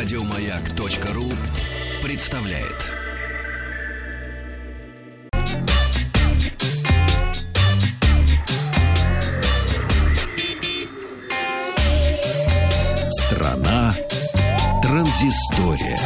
Радиомаяк.ру представляет. Страна транзистория.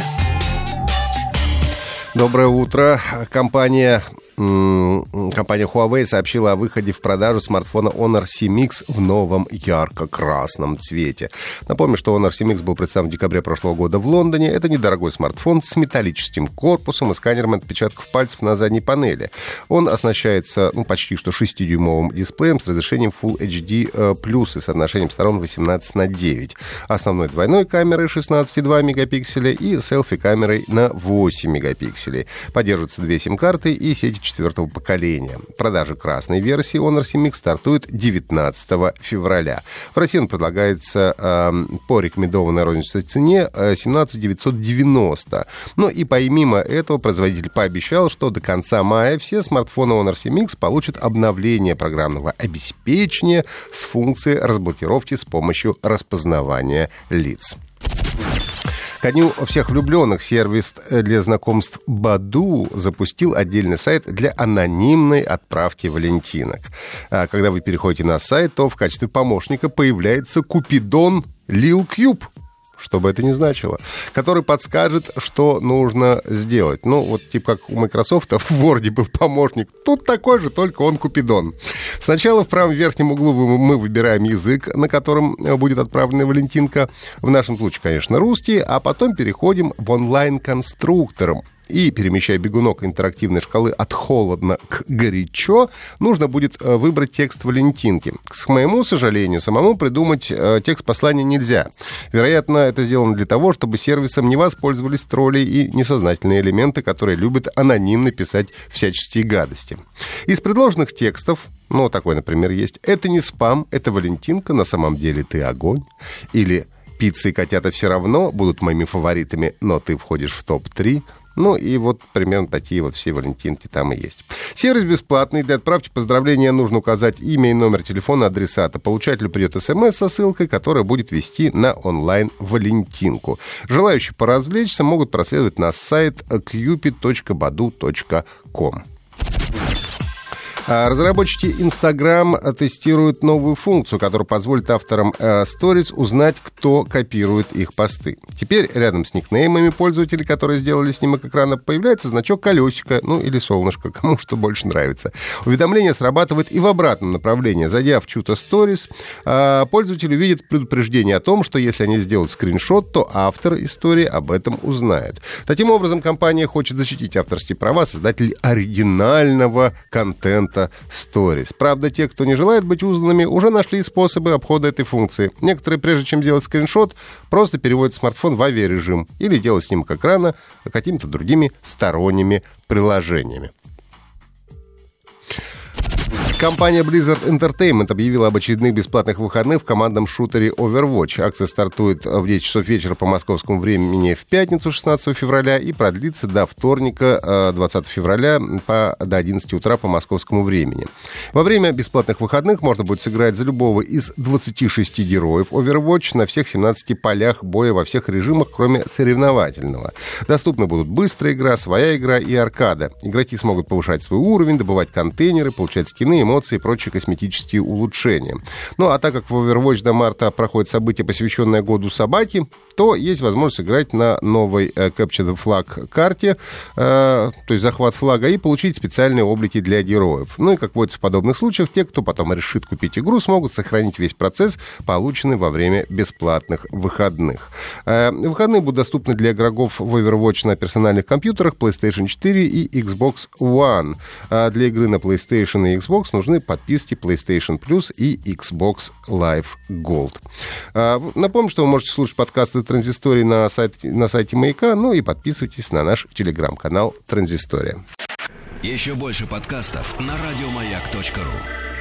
Доброе утро. Компания компания Huawei сообщила о выходе в продажу смартфона Honor C-Mix в новом ярко-красном цвете. Напомню, что Honor C-Mix был представлен в декабре прошлого года в Лондоне. Это недорогой смартфон с металлическим корпусом и сканером отпечатков пальцев на задней панели. Он оснащается ну, почти что 6-дюймовым дисплеем с разрешением Full HD+, э, и соотношением сторон 18 на 9. Основной двойной камерой 16,2 мегапикселя и селфи-камерой на 8 мегапикселей. Поддерживаются две сим-карты и сеть четвертого поколения. Продажа красной версии Honor CMX стартует 19 февраля. В России он предлагается э, по рекомендованной розничной цене 17 990. Ну и помимо этого производитель пообещал, что до конца мая все смартфоны Honor CMX получат обновление программного обеспечения с функцией разблокировки с помощью распознавания лиц. Ко дню всех влюбленных сервис для знакомств Баду запустил отдельный сайт для анонимной отправки валентинок. А когда вы переходите на сайт, то в качестве помощника появляется Купидон Лил Кьюб что бы это ни значило, который подскажет, что нужно сделать. Ну, вот типа как у Microsoft в Word был помощник, тут такой же, только он Купидон. Сначала в правом верхнем углу мы выбираем язык, на котором будет отправлена Валентинка. В нашем случае, конечно, русский, а потом переходим в онлайн-конструктор и, перемещая бегунок интерактивной шкалы от холодно к горячо, нужно будет э, выбрать текст Валентинки. К моему сожалению, самому придумать э, текст послания нельзя. Вероятно, это сделано для того, чтобы сервисом не воспользовались тролли и несознательные элементы, которые любят анонимно писать всяческие гадости. Из предложенных текстов ну, такой, например, есть. Это не спам, это Валентинка, на самом деле ты огонь. Или пицца и котята все равно будут моими фаворитами, но ты входишь в топ-3. Ну и вот примерно такие вот все валентинки там и есть. Сервис бесплатный. Для отправки поздравления нужно указать имя и номер телефона адресата. Получателю придет смс со ссылкой, которая будет вести на онлайн-валентинку. Желающие поразвлечься могут проследовать на сайт cupid.badu.com. А, разработчики Instagram тестируют новую функцию, которая позволит авторам э, Stories узнать, кто копирует их посты. Теперь рядом с никнеймами пользователей, которые сделали снимок экрана, появляется значок колесика, ну или солнышко, кому что больше нравится. Уведомление срабатывает и в обратном направлении. Зайдя в чью-то Stories, а, пользователь увидит предупреждение о том, что если они сделают скриншот, то автор истории об этом узнает. Таким образом, компания хочет защитить авторские права создателей оригинального контента формата Stories. Правда, те, кто не желает быть узнанными, уже нашли способы обхода этой функции. Некоторые, прежде чем делать скриншот, просто переводят смартфон в авиарежим или делают снимок экрана какими-то другими сторонними приложениями. Компания Blizzard Entertainment объявила об очередных бесплатных выходных в командном шутере Overwatch. Акция стартует в 10 часов вечера по московскому времени в пятницу 16 февраля и продлится до вторника 20 э, февраля по, до 11 утра по московскому времени. Во время бесплатных выходных можно будет сыграть за любого из 26 героев Overwatch на всех 17 полях боя во всех режимах, кроме соревновательного. Доступны будут быстрая игра, своя игра и аркада. Игроки смогут повышать свой уровень, добывать контейнеры, получать скины, эмоции и прочие косметические улучшения. Ну, а так как в Overwatch до марта проходит событие, посвященное году собаки, то есть возможность играть на новой э, Capture the Flag карте, э, то есть захват флага, и получить специальные облики для героев. Ну и, как водится в подобных случаях, те, кто потом решит купить игру, смогут сохранить весь процесс, полученный во время бесплатных выходных. Э, выходные будут доступны для игроков в Overwatch на персональных компьютерах PlayStation 4 и Xbox One. А для игры на PlayStation и Xbox нужны подписки PlayStation Plus и Xbox Live Gold. А, напомню, что вы можете слушать подкасты Транзистории на сайте, на сайте Маяка, ну и подписывайтесь на наш телеграм-канал Транзистория. Еще больше подкастов на радиомаяк.ру